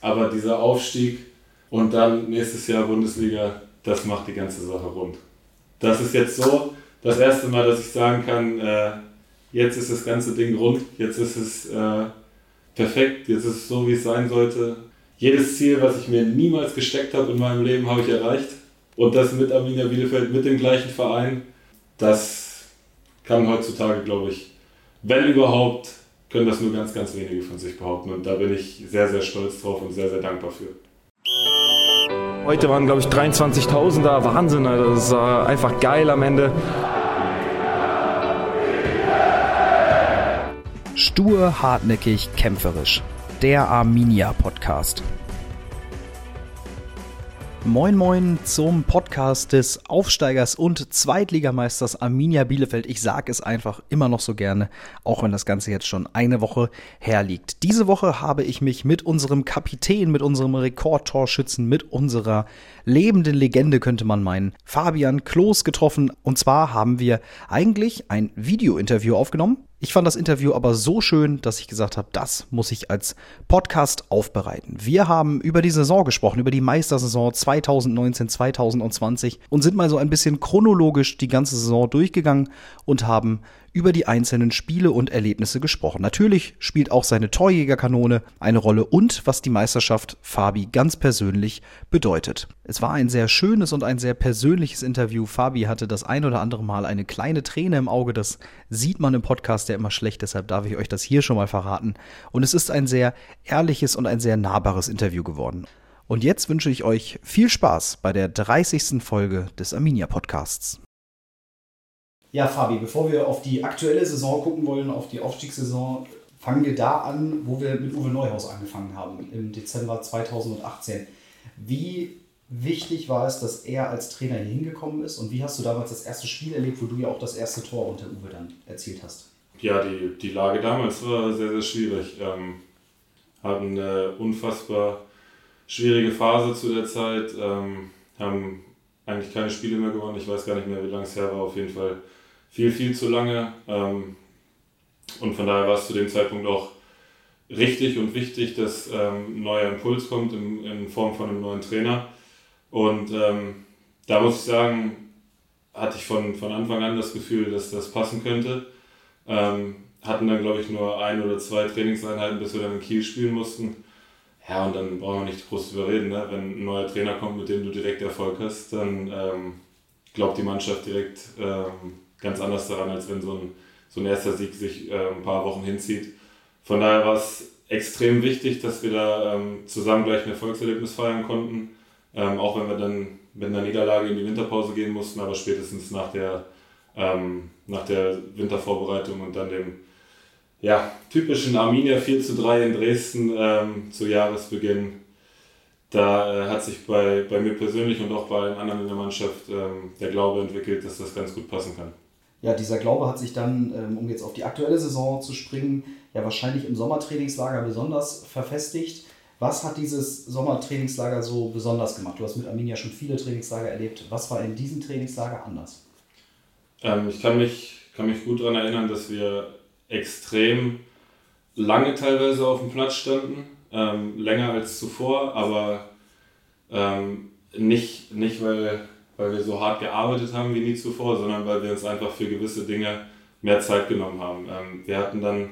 aber dieser Aufstieg und dann nächstes Jahr Bundesliga, das macht die ganze Sache rund. Das ist jetzt so das erste Mal, dass ich sagen kann, äh, jetzt ist das ganze Ding rund, jetzt ist es äh, perfekt, jetzt ist es so, wie es sein sollte. Jedes Ziel, was ich mir niemals gesteckt habe in meinem Leben, habe ich erreicht. Und das mit Arminia Bielefeld, mit dem gleichen Verein, das kann heutzutage, glaube ich, wenn überhaupt, können das nur ganz, ganz wenige von sich behaupten. Und da bin ich sehr, sehr stolz drauf und sehr, sehr dankbar für. Heute waren, glaube ich, 23.000 da. Wahnsinn, also das war einfach geil am Ende. Stur, hartnäckig, kämpferisch. Der Arminia Podcast. Moin Moin zum Podcast des Aufsteigers und Zweitligameisters Arminia Bielefeld. Ich sage es einfach immer noch so gerne, auch wenn das Ganze jetzt schon eine Woche herliegt. Diese Woche habe ich mich mit unserem Kapitän, mit unserem Rekordtorschützen, mit unserer lebenden Legende könnte man meinen, Fabian Klos getroffen. Und zwar haben wir eigentlich ein Video-Interview aufgenommen ich fand das Interview aber so schön, dass ich gesagt habe, das muss ich als Podcast aufbereiten. Wir haben über die Saison gesprochen, über die Meistersaison 2019-2020 und sind mal so ein bisschen chronologisch die ganze Saison durchgegangen und haben über die einzelnen Spiele und Erlebnisse gesprochen. Natürlich spielt auch seine Torjägerkanone eine Rolle und was die Meisterschaft Fabi ganz persönlich bedeutet. Es war ein sehr schönes und ein sehr persönliches Interview. Fabi hatte das ein oder andere Mal eine kleine Träne im Auge. Das sieht man im Podcast ja immer schlecht, deshalb darf ich euch das hier schon mal verraten. Und es ist ein sehr ehrliches und ein sehr nahbares Interview geworden. Und jetzt wünsche ich euch viel Spaß bei der 30. Folge des Arminia Podcasts. Ja, Fabi, bevor wir auf die aktuelle Saison gucken wollen, auf die Aufstiegssaison, fangen wir da an, wo wir mit Uwe Neuhaus angefangen haben, im Dezember 2018. Wie wichtig war es, dass er als Trainer hier hingekommen ist und wie hast du damals das erste Spiel erlebt, wo du ja auch das erste Tor unter Uwe dann erzielt hast? Ja, die, die Lage damals war sehr, sehr schwierig. Ähm, hatten eine unfassbar schwierige Phase zu der Zeit, ähm, haben eigentlich keine Spiele mehr gewonnen. Ich weiß gar nicht mehr, wie lange es her war. Auf jeden Fall viel, viel zu lange. Ähm, und von daher war es zu dem Zeitpunkt auch richtig und wichtig, dass ähm, ein neuer Impuls kommt in, in Form von einem neuen Trainer. Und ähm, da muss ich sagen, hatte ich von, von Anfang an das Gefühl, dass das passen könnte. Ähm, hatten dann, glaube ich, nur ein oder zwei Trainingseinheiten, bis wir dann in Kiel spielen mussten. Ja, und dann brauchen wir nicht groß drüber reden. Ne? Wenn ein neuer Trainer kommt, mit dem du direkt Erfolg hast, dann ähm, glaubt die Mannschaft direkt, ähm, ganz anders daran, als wenn so ein, so ein erster Sieg sich äh, ein paar Wochen hinzieht. Von daher war es extrem wichtig, dass wir da ähm, zusammen gleich ein Erfolgserlebnis feiern konnten. Ähm, auch wenn wir dann mit einer Niederlage in die Winterpause gehen mussten, aber spätestens nach der, ähm, nach der Wintervorbereitung und dann dem ja, typischen Arminia 4 zu 3 in Dresden ähm, zu Jahresbeginn da äh, hat sich bei, bei mir persönlich und auch bei allen anderen in der Mannschaft ähm, der Glaube entwickelt, dass das ganz gut passen kann ja, dieser Glaube hat sich dann, ähm, um jetzt auf die aktuelle Saison zu springen, ja wahrscheinlich im Sommertrainingslager besonders verfestigt. Was hat dieses Sommertrainingslager so besonders gemacht? Du hast mit Arminia schon viele Trainingslager erlebt. Was war in diesem Trainingslager anders? Ähm, ich kann mich, kann mich gut daran erinnern, dass wir extrem lange teilweise auf dem Platz standen. Ähm, länger als zuvor, aber ähm, nicht, nicht weil weil wir so hart gearbeitet haben wie nie zuvor, sondern weil wir uns einfach für gewisse Dinge mehr Zeit genommen haben. Ähm, wir hatten dann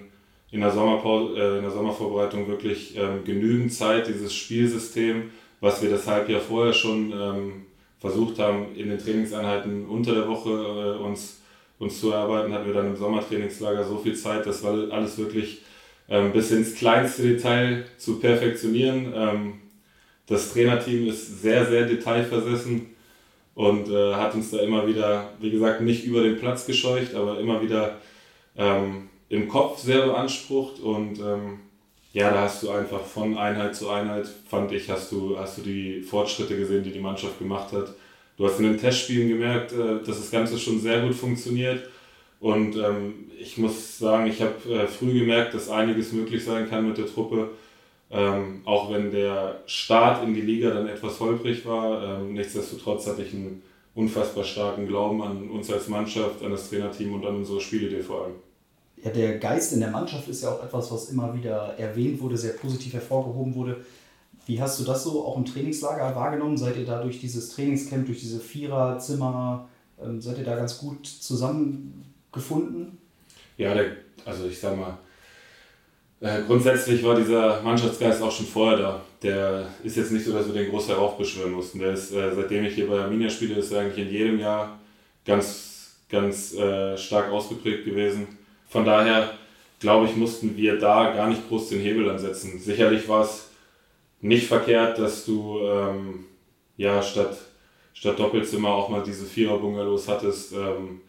in der, Sommerpause, äh, in der Sommervorbereitung wirklich ähm, genügend Zeit, dieses Spielsystem, was wir das Halbjahr vorher schon ähm, versucht haben, in den Trainingseinheiten unter der Woche äh, uns, uns zu erarbeiten, hatten wir dann im Sommertrainingslager so viel Zeit, das war alles wirklich ähm, bis ins kleinste Detail zu perfektionieren. Ähm, das Trainerteam ist sehr, sehr detailversessen und äh, hat uns da immer wieder, wie gesagt, nicht über den Platz gescheucht, aber immer wieder ähm, im Kopf sehr beansprucht und ähm, ja, da hast du einfach von Einheit zu Einheit, fand ich, hast du, hast du die Fortschritte gesehen, die die Mannschaft gemacht hat. Du hast in den Testspielen gemerkt, äh, dass das Ganze schon sehr gut funktioniert. Und ähm, ich muss sagen, ich habe äh, früh gemerkt, dass einiges möglich sein kann mit der Truppe. Ähm, auch wenn der Start in die Liga dann etwas holprig war, ähm, nichtsdestotrotz hatte ich einen unfassbar starken Glauben an uns als Mannschaft, an das Trainerteam und an unsere Spielidee vor allem. Ja, der Geist in der Mannschaft ist ja auch etwas, was immer wieder erwähnt wurde, sehr positiv hervorgehoben wurde. Wie hast du das so auch im Trainingslager wahrgenommen? Seid ihr da durch dieses Trainingscamp, durch diese Viererzimmer, ähm, seid ihr da ganz gut zusammengefunden? Ja, der, also ich sag mal, äh, grundsätzlich war dieser Mannschaftsgeist auch schon vorher da. Der ist jetzt nicht so, dass wir den groß heraufbeschwören mussten. Der ist, äh, seitdem ich hier bei Arminia spiele, ist er eigentlich in jedem Jahr ganz, ganz äh, stark ausgeprägt gewesen. Von daher, glaube ich, mussten wir da gar nicht groß den Hebel ansetzen. Sicherlich war es nicht verkehrt, dass du ähm, ja statt, statt Doppelzimmer auch mal diese Vierer-Bungalows hattest. Ähm,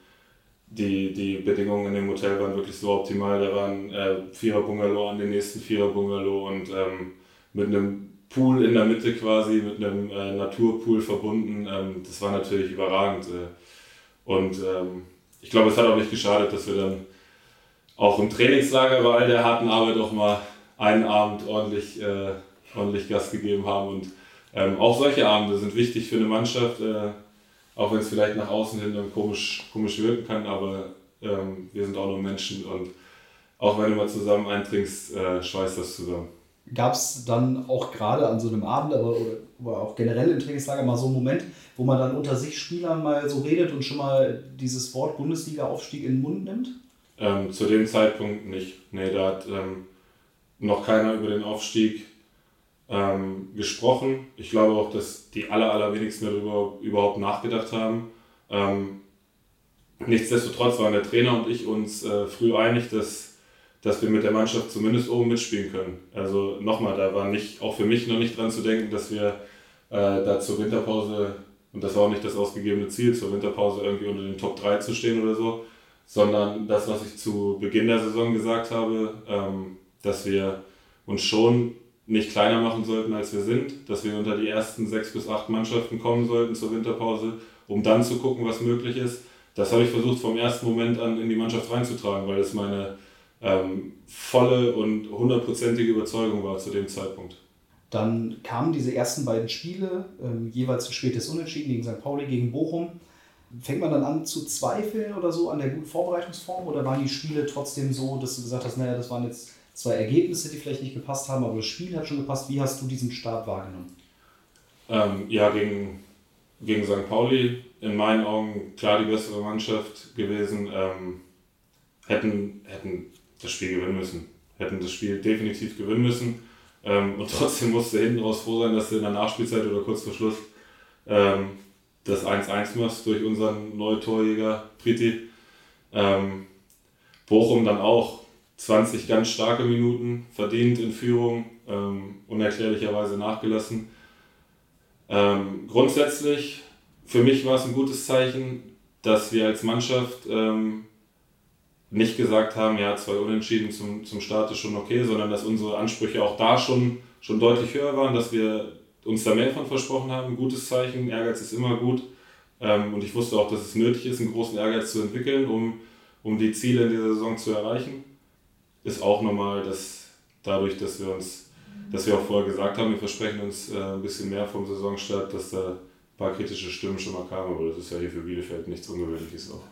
die, die Bedingungen in dem Hotel waren wirklich so optimal. Da waren äh, Vierer-Bungalow an den nächsten Vierer-Bungalow und ähm, mit einem Pool in der Mitte quasi, mit einem äh, Naturpool verbunden. Ähm, das war natürlich überragend. Äh. Und ähm, ich glaube, es hat auch nicht geschadet, dass wir dann auch im Trainingslager bei all der harten Arbeit auch mal einen Abend ordentlich äh, ordentlich Gas gegeben haben. Und ähm, auch solche Abende sind wichtig für eine Mannschaft, äh, auch wenn es vielleicht nach außen hin dann komisch, komisch wirken kann, aber ähm, wir sind auch nur Menschen und auch wenn du mal zusammen eintrinkst, äh, schweißt das zusammen. Gab es dann auch gerade an so einem Abend, aber oder, auch generell im Trainingslager mal so einen Moment, wo man dann unter sich Spielern mal so redet und schon mal dieses Wort Bundesliga-Aufstieg in den Mund nimmt? Ähm, zu dem Zeitpunkt nicht. Nee, da hat ähm, noch keiner über den Aufstieg ähm, gesprochen. Ich glaube auch, dass die aller, allerwenigsten darüber überhaupt nachgedacht haben. Ähm, nichtsdestotrotz waren der Trainer und ich uns äh, früh einig, dass, dass wir mit der Mannschaft zumindest oben mitspielen können. Also nochmal, da war nicht, auch für mich noch nicht dran zu denken, dass wir äh, da zur Winterpause, und das war auch nicht das ausgegebene Ziel, zur Winterpause irgendwie unter den Top 3 zu stehen oder so, sondern das, was ich zu Beginn der Saison gesagt habe, ähm, dass wir uns schon nicht kleiner machen sollten, als wir sind, dass wir unter die ersten sechs bis acht Mannschaften kommen sollten zur Winterpause, um dann zu gucken, was möglich ist. Das habe ich versucht vom ersten Moment an in die Mannschaft reinzutragen, weil es meine ähm, volle und hundertprozentige Überzeugung war zu dem Zeitpunkt. Dann kamen diese ersten beiden Spiele, ähm, jeweils spätes Unentschieden gegen St. Pauli, gegen Bochum. Fängt man dann an zu zweifeln oder so an der guten Vorbereitungsform oder waren die Spiele trotzdem so, dass du gesagt hast, naja, das waren jetzt zwei Ergebnisse, die vielleicht nicht gepasst haben, aber das Spiel hat schon gepasst. Wie hast du diesen Start wahrgenommen? Ähm, ja, gegen, gegen St. Pauli in meinen Augen klar die bessere Mannschaft gewesen. Ähm, hätten, hätten das Spiel gewinnen müssen. Hätten das Spiel definitiv gewinnen müssen. Ähm, und trotzdem musste hinten raus froh sein, dass du in der Nachspielzeit oder kurz vor Schluss ähm, das 1-1 machst durch unseren Neutorjäger Priti. Ähm, Bochum dann auch 20 ganz starke Minuten verdient in Führung, ähm, unerklärlicherweise nachgelassen. Ähm, grundsätzlich, für mich war es ein gutes Zeichen, dass wir als Mannschaft ähm, nicht gesagt haben, ja, zwei Unentschieden zum, zum Start ist schon okay, sondern dass unsere Ansprüche auch da schon, schon deutlich höher waren, dass wir uns da mehr von versprochen haben. Gutes Zeichen, Ehrgeiz ist immer gut. Ähm, und ich wusste auch, dass es nötig ist, einen großen Ehrgeiz zu entwickeln, um, um die Ziele in dieser Saison zu erreichen ist auch normal, dass dadurch, dass wir uns, dass wir auch vorher gesagt haben, wir versprechen uns äh, ein bisschen mehr vom Saisonstart, dass da ein paar kritische Stimmen schon mal kamen, aber das ist ja hier für Bielefeld nichts Ungewöhnliches auch.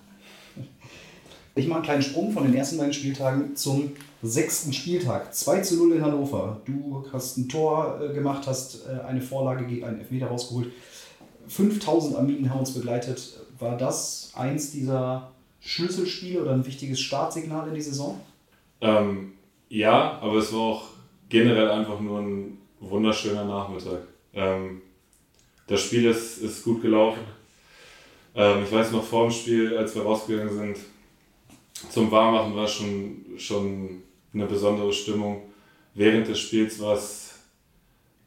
Ich mache einen kleinen Sprung von den ersten beiden Spieltagen zum sechsten Spieltag. 2 zu 0 in Hannover. Du hast ein Tor äh, gemacht, hast äh, eine Vorlage gegen einen Elfmeter rausgeholt. 5000 Arminen haben uns begleitet. War das eins dieser Schlüsselspiele oder ein wichtiges Startsignal in die Saison? Ähm, ja, aber es war auch generell einfach nur ein wunderschöner Nachmittag. Ähm, das Spiel ist, ist gut gelaufen. Ähm, ich weiß noch vor dem Spiel, als wir rausgegangen sind, zum Warmmachen war schon, schon eine besondere Stimmung. Während des Spiels war es,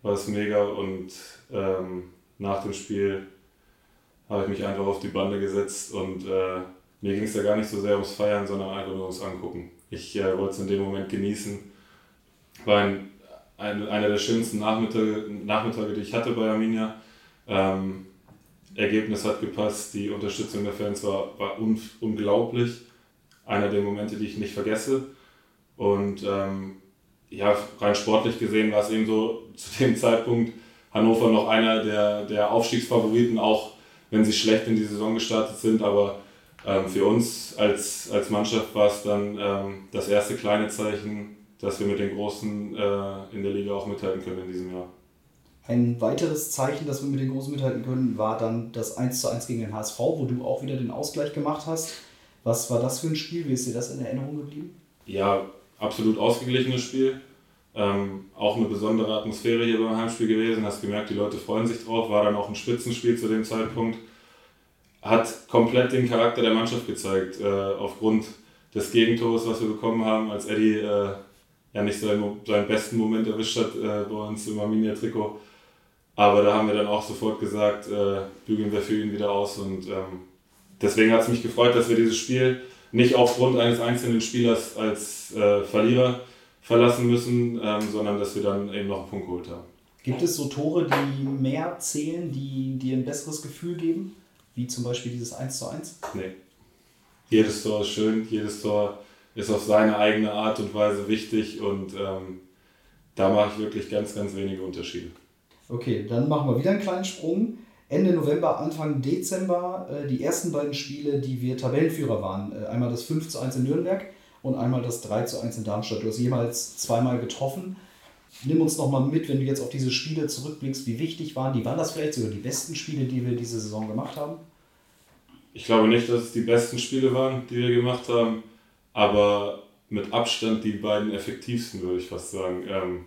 war es mega und ähm, nach dem Spiel habe ich mich einfach auf die Bande gesetzt und äh, mir ging es ja gar nicht so sehr ums Feiern, sondern einfach nur ums Angucken. Ich äh, wollte es in dem Moment genießen. War ein, ein, einer der schönsten Nachmittage, Nachmittage, die ich hatte bei Arminia. Ähm, Ergebnis hat gepasst, die Unterstützung der Fans war, war un, unglaublich. Einer der Momente, die ich nicht vergesse. Und ähm, ja, rein sportlich gesehen war es eben so zu dem Zeitpunkt Hannover noch einer der, der Aufstiegsfavoriten, auch wenn sie schlecht in die Saison gestartet sind. Aber ähm, für uns als, als Mannschaft war es dann ähm, das erste kleine Zeichen, dass wir mit den Großen äh, in der Liga auch mithalten können in diesem Jahr. Ein weiteres Zeichen, das wir mit den Großen mithalten können, war dann das 1 zu 1 gegen den HSV, wo du auch wieder den Ausgleich gemacht hast. Was war das für ein Spiel? Wie ist dir das in Erinnerung geblieben? Ja, absolut ausgeglichenes Spiel. Ähm, auch eine besondere Atmosphäre hier beim Heimspiel gewesen. Hast gemerkt, die Leute freuen sich drauf. War dann auch ein Spitzenspiel zu dem Zeitpunkt. Hat komplett den Charakter der Mannschaft gezeigt. Äh, aufgrund des Gegentors, was wir bekommen haben, als Eddie äh, ja nicht seinen, seinen besten Moment erwischt hat äh, bei uns im Arminia-Trikot. Aber da haben wir dann auch sofort gesagt, äh, bügeln wir für ihn wieder aus. Und ähm, deswegen hat es mich gefreut, dass wir dieses Spiel nicht aufgrund eines einzelnen Spielers als äh, Verlierer verlassen müssen, ähm, sondern dass wir dann eben noch einen Punkt geholt haben. Gibt es so Tore, die mehr zählen, die dir ein besseres Gefühl geben? Wie zum Beispiel dieses 1 zu 1? Nee. Jedes Tor ist schön, jedes Tor ist auf seine eigene Art und Weise wichtig und ähm, da mache ich wirklich ganz, ganz wenige Unterschiede. Okay, dann machen wir wieder einen kleinen Sprung. Ende November, Anfang Dezember äh, die ersten beiden Spiele, die wir Tabellenführer waren. Äh, einmal das 5 zu 1 in Nürnberg und einmal das 3 zu 1 in Darmstadt. Du hast jemals zweimal getroffen. Nimm uns nochmal mit, wenn du jetzt auf diese Spiele zurückblickst, wie wichtig waren die? Waren das vielleicht sogar die besten Spiele, die wir diese Saison gemacht haben? Ich glaube nicht, dass es die besten Spiele waren, die wir gemacht haben, aber mit Abstand die beiden effektivsten, würde ich fast sagen. Ähm,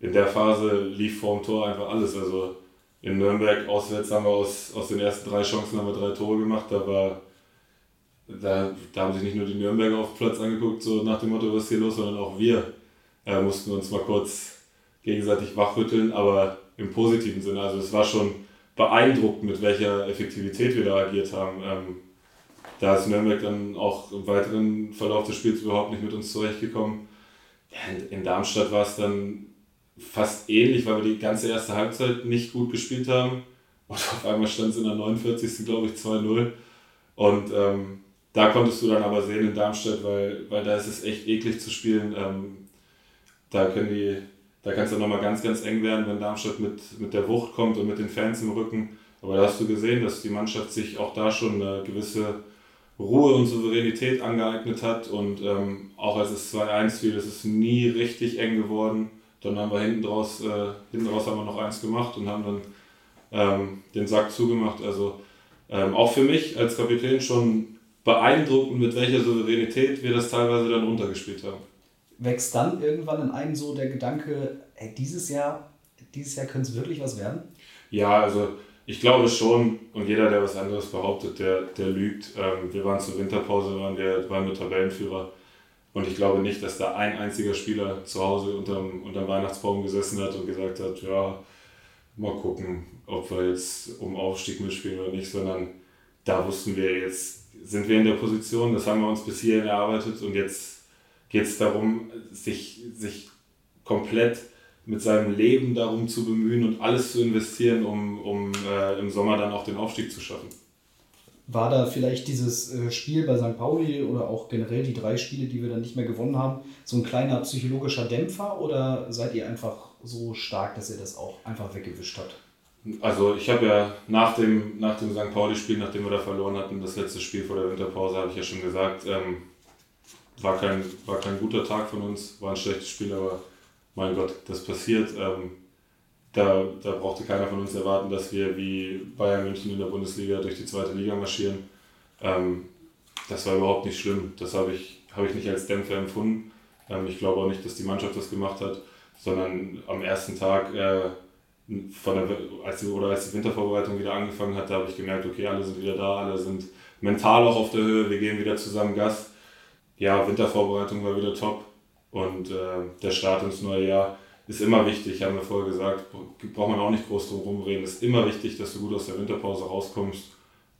in der Phase lief vor dem Tor einfach alles. Also in Nürnberg auswärts haben wir aus, aus den ersten drei Chancen haben wir drei Tore gemacht. Da war da, da haben sich nicht nur die Nürnberger auf Platz angeguckt, so nach dem Motto, was ist hier los, sondern auch wir äh, mussten uns mal kurz gegenseitig wachrütteln, aber im positiven Sinne. Also es war schon beeindruckend, mit welcher Effektivität wir da agiert haben. Ähm, da ist Nürnberg dann auch im weiteren Verlauf des Spiels überhaupt nicht mit uns zurechtgekommen. In Darmstadt war es dann fast ähnlich, weil wir die ganze erste Halbzeit nicht gut gespielt haben. Und auf einmal stand es in der 49. glaube ich 2-0. Und ähm, da konntest du dann aber sehen in Darmstadt, weil, weil da ist es echt eklig zu spielen. Ähm, da können die, da kann es dann nochmal ganz, ganz eng werden, wenn Darmstadt mit, mit der Wucht kommt und mit den Fans im Rücken. Aber da hast du gesehen, dass die Mannschaft sich auch da schon eine gewisse Ruhe und Souveränität angeeignet hat. Und ähm, auch als es 2-1 fiel, ist es nie richtig eng geworden. Dann haben wir hinten raus, äh, hinten raus haben wir noch eins gemacht und haben dann ähm, den Sack zugemacht. Also ähm, auch für mich als Kapitän schon beeindruckend, mit welcher Souveränität wir das teilweise dann runtergespielt haben. Wächst dann irgendwann in einem so der Gedanke, ey, dieses Jahr, dieses Jahr könnte es wirklich was werden? Ja, also ich glaube schon, und jeder, der was anderes behauptet, der, der lügt. Ähm, wir waren zur Winterpause, waren wir, waren wir Tabellenführer. Und ich glaube nicht, dass da ein einziger Spieler zu Hause unterm, unterm Weihnachtsbaum gesessen hat und gesagt hat, ja, mal gucken, ob wir jetzt um Aufstieg mitspielen oder nicht, sondern da wussten wir jetzt, sind wir in der Position, das haben wir uns bis hierhin erarbeitet und jetzt geht es darum, sich, sich komplett mit seinem Leben darum zu bemühen und alles zu investieren, um, um äh, im Sommer dann auch den Aufstieg zu schaffen. War da vielleicht dieses äh, Spiel bei St. Pauli oder auch generell die drei Spiele, die wir dann nicht mehr gewonnen haben, so ein kleiner psychologischer Dämpfer oder seid ihr einfach so stark, dass ihr das auch einfach weggewischt habt? Also ich habe ja nach dem, nach dem St. Pauli-Spiel, nachdem wir da verloren hatten, das letzte Spiel vor der Winterpause, habe ich ja schon gesagt, ähm, war, kein, war kein guter Tag von uns, war ein schlechtes Spiel, aber mein Gott, das passiert. Ähm, da, da brauchte keiner von uns erwarten, dass wir wie Bayern München in der Bundesliga durch die zweite Liga marschieren. Ähm, das war überhaupt nicht schlimm. Das habe ich, hab ich nicht als Dämpfer empfunden. Ähm, ich glaube auch nicht, dass die Mannschaft das gemacht hat, sondern am ersten Tag äh, von der, als die, oder als die Wintervorbereitung wieder angefangen hat, da habe ich gemerkt, okay, alle sind wieder da, alle sind mental auch auf der Höhe, wir gehen wieder zusammen Gas. Ja, Wintervorbereitung war wieder top und äh, der Start ins neue Jahr ist immer wichtig, haben wir vorher gesagt, braucht man auch nicht groß drum rumreden, ist immer wichtig, dass du gut aus der Winterpause rauskommst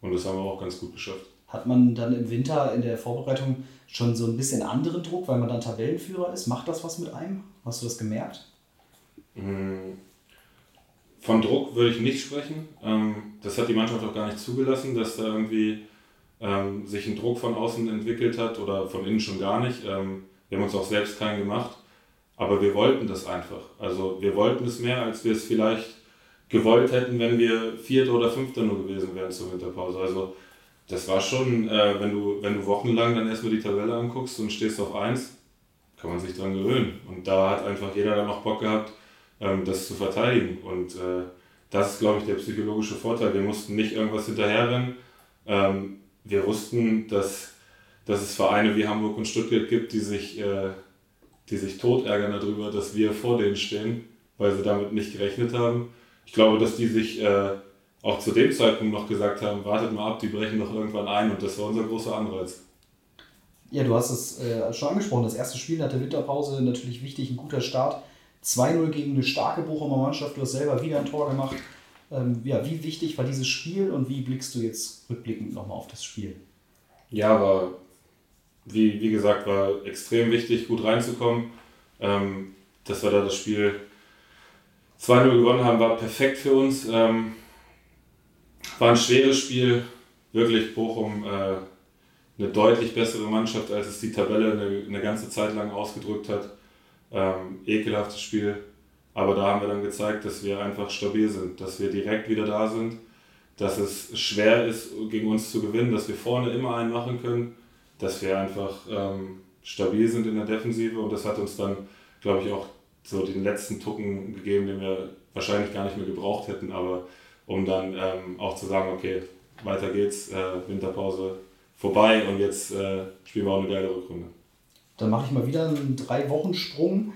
und das haben wir auch ganz gut geschafft. Hat man dann im Winter in der Vorbereitung schon so ein bisschen anderen Druck, weil man dann Tabellenführer ist? Macht das was mit einem? Hast du das gemerkt? Mmh von Druck würde ich nicht sprechen. Ähm, das hat die Mannschaft auch gar nicht zugelassen, dass da irgendwie ähm, sich ein Druck von außen entwickelt hat oder von innen schon gar nicht. Ähm, wir haben uns auch selbst keinen gemacht, aber wir wollten das einfach. Also wir wollten es mehr, als wir es vielleicht gewollt hätten, wenn wir Vierter oder Fünfter nur gewesen wären zur Winterpause. Also das war schon, äh, wenn, du, wenn du wochenlang dann erstmal die Tabelle anguckst und stehst auf 1, kann man sich dran gewöhnen. Und da hat einfach jeder dann noch Bock gehabt, ähm, das zu verteidigen. Und äh, das ist, glaube ich, der psychologische Vorteil. Wir mussten nicht irgendwas hinterherrennen. Ähm, wir wussten, dass, dass es Vereine wie Hamburg und Stuttgart gibt, die sich, äh, die sich tot ärgern darüber, dass wir vor denen stehen, weil sie damit nicht gerechnet haben. Ich glaube, dass die sich äh, auch zu dem Zeitpunkt noch gesagt haben, wartet mal ab, die brechen doch irgendwann ein und das war unser großer Anreiz. Ja, du hast es äh, schon angesprochen. Das erste Spiel nach der Winterpause natürlich wichtig, ein guter Start. 2-0 gegen eine starke Bochumer Mannschaft. Du hast selber wieder ein Tor gemacht. Ähm, ja, wie wichtig war dieses Spiel und wie blickst du jetzt rückblickend nochmal auf das Spiel? Ja, war, wie, wie gesagt, war extrem wichtig, gut reinzukommen. Ähm, dass wir da das Spiel 2-0 gewonnen haben, war perfekt für uns. Ähm, war ein schweres Spiel, wirklich Bochum äh, eine deutlich bessere Mannschaft, als es die Tabelle eine, eine ganze Zeit lang ausgedrückt hat. Ähm, ekelhaftes Spiel, aber da haben wir dann gezeigt, dass wir einfach stabil sind, dass wir direkt wieder da sind, dass es schwer ist, gegen uns zu gewinnen, dass wir vorne immer einen machen können, dass wir einfach ähm, stabil sind in der Defensive. Und das hat uns dann, glaube ich, auch so den letzten Tucken gegeben, den wir wahrscheinlich gar nicht mehr gebraucht hätten, aber um dann ähm, auch zu sagen, okay, weiter geht's, äh, Winterpause vorbei und jetzt äh, spielen wir auch eine geile Rückrunde. Dann mache ich mal wieder einen Drei-Wochen-Sprung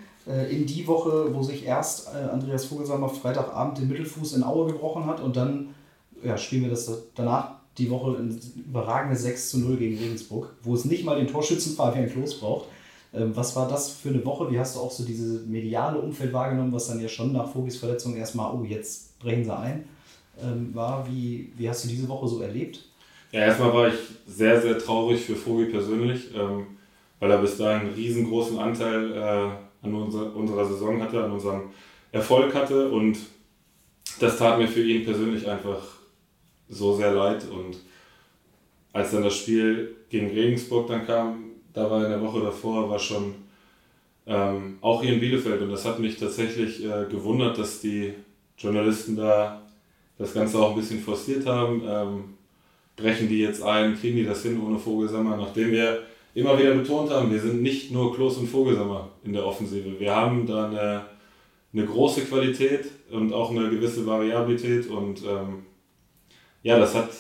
in die Woche, wo sich erst äh, Andreas Vogelsammer Freitagabend den Mittelfuß in Aue gebrochen hat und dann ja, spielen wir das danach die Woche in überragende 6 zu 0 gegen Regensburg, wo es nicht mal den Torschützen Fabian Klos braucht. Ähm, was war das für eine Woche? Wie hast du auch so dieses mediale Umfeld wahrgenommen, was dann ja schon nach Vogels Verletzung erstmal, oh, jetzt brechen sie ein, ähm, war? Wie, wie hast du diese Woche so erlebt? Ja, erstmal war ich sehr, sehr traurig für Vogel persönlich, ähm, weil er bis dahin einen riesengroßen Anteil äh, an unser, unserer Saison hatte, an unserem Erfolg hatte. Und das tat mir für ihn persönlich einfach so sehr leid. Und als dann das Spiel gegen Regensburg dann kam, da war in der Woche davor, war schon ähm, auch hier in Bielefeld. Und das hat mich tatsächlich äh, gewundert, dass die Journalisten da das Ganze auch ein bisschen forciert haben. Ähm, brechen die jetzt ein, kriegen die das hin ohne Vogelsammer, nachdem wir immer wieder betont haben, wir sind nicht nur Klos und Vogelsammer in der Offensive. Wir haben da eine, eine große Qualität und auch eine gewisse Variabilität und ähm, ja, das hat,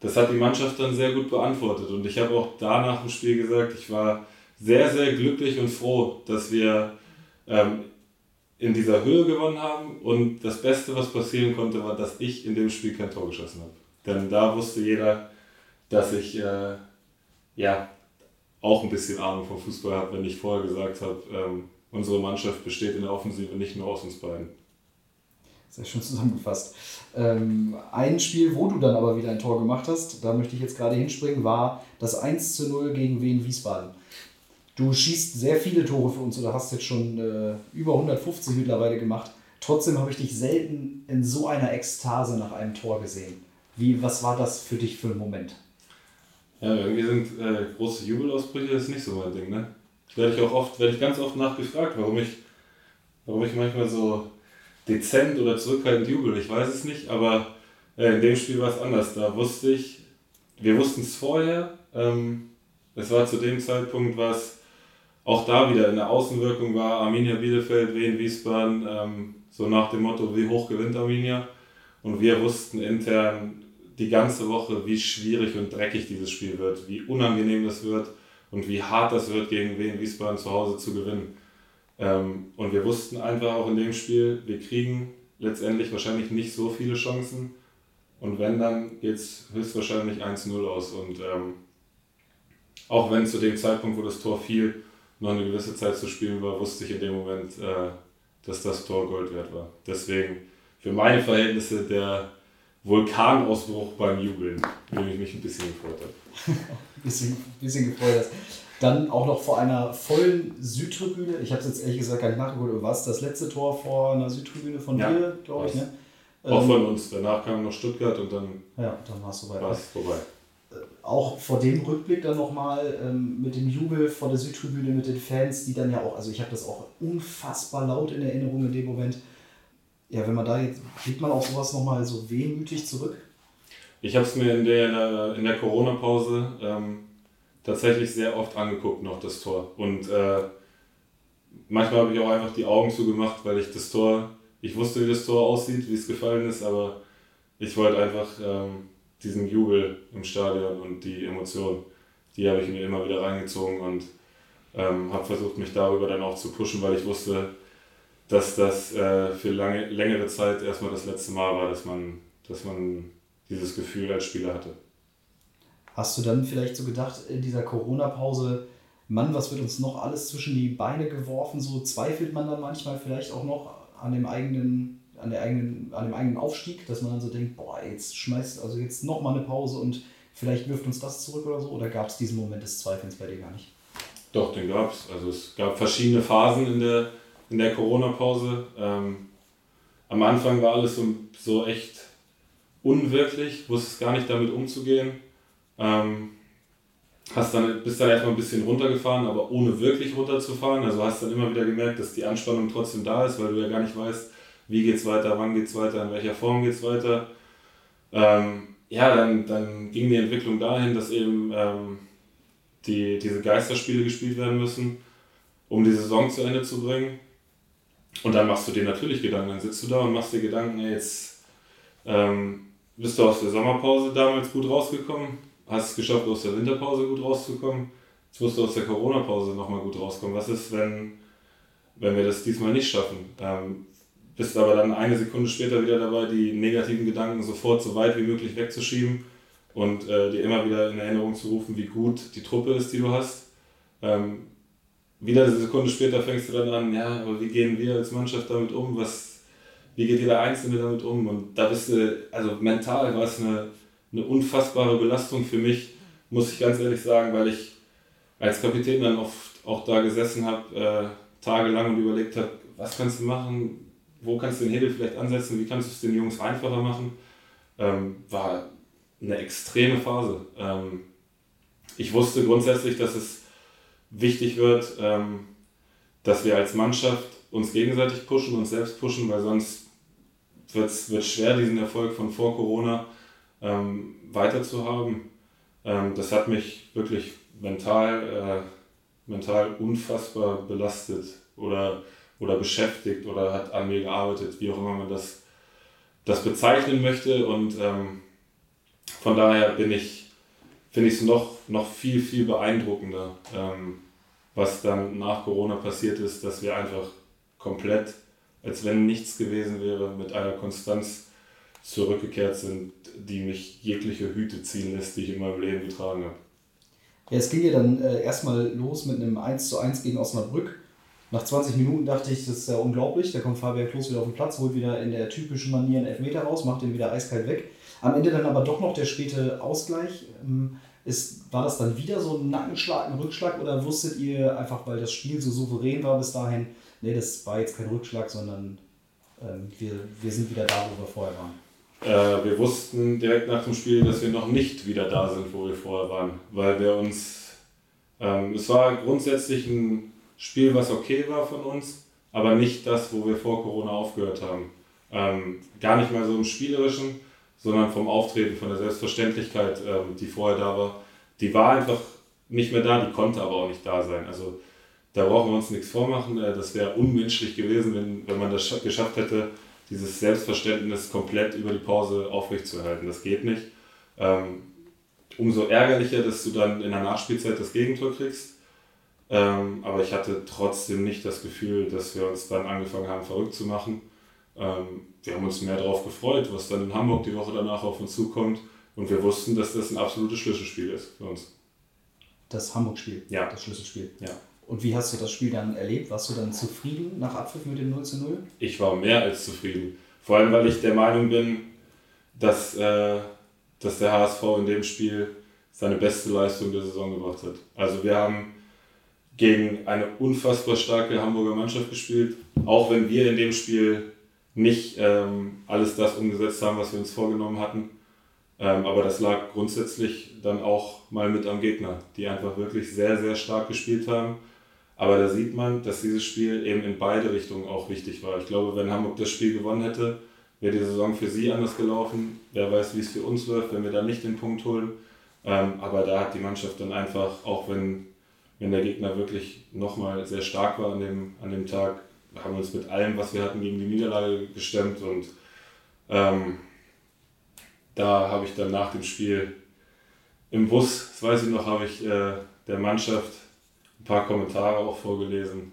das hat die Mannschaft dann sehr gut beantwortet und ich habe auch danach im Spiel gesagt, ich war sehr, sehr glücklich und froh, dass wir ähm, in dieser Höhe gewonnen haben und das Beste, was passieren konnte, war, dass ich in dem Spiel kein Tor geschossen habe. Denn da wusste jeder, dass ich äh, ja auch ein bisschen Ahnung vom Fußball habe, wenn ich vorher gesagt habe, ähm, unsere Mannschaft besteht in der Offensive nicht nur aus uns beiden. Sehr schön zusammengefasst. Ähm, ein Spiel, wo du dann aber wieder ein Tor gemacht hast, da möchte ich jetzt gerade hinspringen, war das 1 zu 0 gegen Wien Wiesbaden. Du schießt sehr viele Tore für uns oder hast jetzt schon äh, über 150 mittlerweile gemacht. Trotzdem habe ich dich selten in so einer Ekstase nach einem Tor gesehen. Wie, was war das für dich für ein Moment? Ja, irgendwie sind äh, große Jubelausbrüche ist nicht so mein Ding, ne? Werde ich auch oft, werde ich ganz oft nachgefragt, warum ich, warum ich manchmal so dezent oder zurückhaltend jubel. Ich weiß es nicht, aber äh, in dem Spiel war es anders. Da wusste ich, wir wussten es vorher. Ähm, es war zu dem Zeitpunkt, was auch da wieder in der Außenwirkung war, Arminia Bielefeld, Wien, Wiesbaden, ähm, so nach dem Motto, wie hoch gewinnt Arminia. Und wir wussten intern, die ganze Woche, wie schwierig und dreckig dieses Spiel wird, wie unangenehm das wird und wie hart das wird, gegen Wien Wiesbaden zu Hause zu gewinnen. Ähm, und wir wussten einfach auch in dem Spiel, wir kriegen letztendlich wahrscheinlich nicht so viele Chancen. Und wenn, dann geht es höchstwahrscheinlich 1-0 aus. Und ähm, auch wenn zu dem Zeitpunkt, wo das Tor fiel, noch eine gewisse Zeit zu spielen war, wusste ich in dem Moment, äh, dass das Tor Gold wert war. Deswegen für meine Verhältnisse der Vulkanausbruch beim Jubeln, dem ich mich ein bisschen gefreut habe. ein bisschen, bisschen gefreut hast. Dann auch noch vor einer vollen Südtribüne. Ich habe es jetzt ehrlich gesagt gar nicht nachgeholt. War es das letzte Tor vor einer Südtribüne von ja, dir, glaube ich? Ne? Auch ähm, von uns. Danach kam noch Stuttgart und dann, ja, dann war es vorbei. vorbei. Äh, auch vor dem Rückblick dann nochmal ähm, mit dem Jubel vor der Südtribüne mit den Fans, die dann ja auch, also ich habe das auch unfassbar laut in Erinnerung in dem Moment ja, wenn man da jetzt, blickt man auf sowas nochmal so wehmütig zurück? Ich habe es mir in der, in der Corona-Pause ähm, tatsächlich sehr oft angeguckt, noch das Tor. Und äh, manchmal habe ich auch einfach die Augen zugemacht, weil ich das Tor, ich wusste, wie das Tor aussieht, wie es gefallen ist, aber ich wollte einfach ähm, diesen Jubel im Stadion und die Emotionen, die habe ich mir immer wieder reingezogen und ähm, habe versucht, mich darüber dann auch zu pushen, weil ich wusste, dass das äh, für lange, längere Zeit erstmal das letzte Mal war, dass man, dass man dieses Gefühl als Spieler hatte. Hast du dann vielleicht so gedacht, in dieser Corona-Pause, Mann, was wird uns noch alles zwischen die Beine geworfen? So zweifelt man dann manchmal vielleicht auch noch an dem eigenen, an der eigenen, an dem eigenen Aufstieg, dass man dann so denkt, boah, jetzt schmeißt, also jetzt nochmal eine Pause und vielleicht wirft uns das zurück oder so? Oder gab es diesen Moment des Zweifels bei dir gar nicht? Doch, den gab es. Also es gab verschiedene Phasen in der, in der Corona-Pause. Ähm, am Anfang war alles so, so echt unwirklich, wusste gar nicht damit umzugehen. Ähm, hast dann, bist dann erstmal ein bisschen runtergefahren, aber ohne wirklich runterzufahren. Also hast dann immer wieder gemerkt, dass die Anspannung trotzdem da ist, weil du ja gar nicht weißt, wie geht es weiter, wann geht es weiter, in welcher Form geht es weiter. Ähm, ja, dann, dann ging die Entwicklung dahin, dass eben ähm, die, diese Geisterspiele gespielt werden müssen, um die Saison zu Ende zu bringen. Und dann machst du dir natürlich Gedanken. Dann sitzt du da und machst dir Gedanken, ey, jetzt ähm, bist du aus der Sommerpause damals gut rausgekommen, hast es geschafft, aus der Winterpause gut rauszukommen. Jetzt musst du aus der Corona-Pause nochmal gut rauskommen. Was ist, wenn, wenn wir das diesmal nicht schaffen? Ähm, bist aber dann eine Sekunde später wieder dabei, die negativen Gedanken sofort so weit wie möglich wegzuschieben und äh, dir immer wieder in Erinnerung zu rufen, wie gut die Truppe ist, die du hast. Ähm, wieder eine Sekunde später fängst du dann an, ja, aber wie gehen wir als Mannschaft damit um? Was, wie geht jeder Einzelne damit um? Und da bist du, also mental war es eine, eine unfassbare Belastung für mich, muss ich ganz ehrlich sagen, weil ich als Kapitän dann oft auch da gesessen habe, äh, tagelang und überlegt habe, was kannst du machen, wo kannst du den Hebel vielleicht ansetzen, wie kannst du es den Jungs einfacher machen. Ähm, war eine extreme Phase. Ähm, ich wusste grundsätzlich, dass es wichtig wird, ähm, dass wir als Mannschaft uns gegenseitig pushen, uns selbst pushen, weil sonst wird es schwer, diesen Erfolg von vor Corona ähm, weiterzuhaben. Ähm, das hat mich wirklich mental, äh, mental unfassbar belastet oder, oder beschäftigt oder hat an mir gearbeitet, wie auch immer man das, das bezeichnen möchte. Und ähm, von daher bin ich, finde ich es noch, noch viel, viel beeindruckender, ähm, was dann nach Corona passiert ist, dass wir einfach komplett, als wenn nichts gewesen wäre, mit einer Konstanz zurückgekehrt sind, die mich jegliche Hüte ziehen lässt, die ich in meinem Leben getragen habe. Ja, es ging ja dann äh, erstmal los mit einem 1 zu 1 gegen Osnabrück. Nach 20 Minuten dachte ich, das ist ja unglaublich. Da kommt Fabian Klos wieder auf den Platz, holt wieder in der typischen Manier einen Elfmeter raus, macht den wieder eiskalt weg. Am Ende dann aber doch noch der späte Ausgleich. Ähm, ist, war das dann wieder so ein Nackenschlag, ein Rückschlag oder wusstet ihr einfach, weil das Spiel so souverän war bis dahin, nee, das war jetzt kein Rückschlag, sondern ähm, wir, wir sind wieder da, wo wir vorher waren? Äh, wir wussten direkt nach dem Spiel, dass wir noch nicht wieder da sind, wo wir vorher waren, weil wir uns, ähm, es war grundsätzlich ein Spiel, was okay war von uns, aber nicht das, wo wir vor Corona aufgehört haben. Ähm, gar nicht mal so im Spielerischen, sondern vom Auftreten, von der Selbstverständlichkeit, ähm, die vorher da war. Die war einfach nicht mehr da, die konnte aber auch nicht da sein. Also da brauchen wir uns nichts vormachen. Äh, das wäre unmenschlich gewesen, wenn, wenn man das geschafft hätte, dieses Selbstverständnis komplett über die Pause aufrechtzuerhalten. Das geht nicht. Ähm, umso ärgerlicher, dass du dann in der Nachspielzeit das Gegentor kriegst. Ähm, aber ich hatte trotzdem nicht das Gefühl, dass wir uns dann angefangen haben, verrückt zu machen. Ähm, wir haben uns mehr darauf gefreut, was dann in Hamburg die Woche danach auf uns zukommt. Und wir wussten, dass das ein absolutes Schlüsselspiel ist für uns. Das Hamburg-Spiel? Ja. Das Schlüsselspiel? Ja. Und wie hast du das Spiel dann erlebt? Warst du dann zufrieden nach Abpfiff mit dem 0 zu 0? Ich war mehr als zufrieden. Vor allem, weil ich der Meinung bin, dass, äh, dass der HSV in dem Spiel seine beste Leistung der Saison gebracht hat. Also wir haben gegen eine unfassbar starke Hamburger Mannschaft gespielt, auch wenn wir in dem Spiel nicht ähm, alles das umgesetzt haben, was wir uns vorgenommen hatten. Ähm, aber das lag grundsätzlich dann auch mal mit am Gegner, die einfach wirklich sehr, sehr stark gespielt haben. Aber da sieht man, dass dieses Spiel eben in beide Richtungen auch wichtig war. Ich glaube, wenn Hamburg das Spiel gewonnen hätte, wäre die Saison für sie anders gelaufen. Wer weiß, wie es für uns läuft, wenn wir da nicht den Punkt holen. Ähm, aber da hat die Mannschaft dann einfach, auch wenn wenn der Gegner wirklich nochmal sehr stark war an dem, an dem Tag, haben uns mit allem, was wir hatten, gegen die Niederlage gestemmt und ähm, da habe ich dann nach dem Spiel im Bus, das weiß ich noch, habe ich äh, der Mannschaft ein paar Kommentare auch vorgelesen,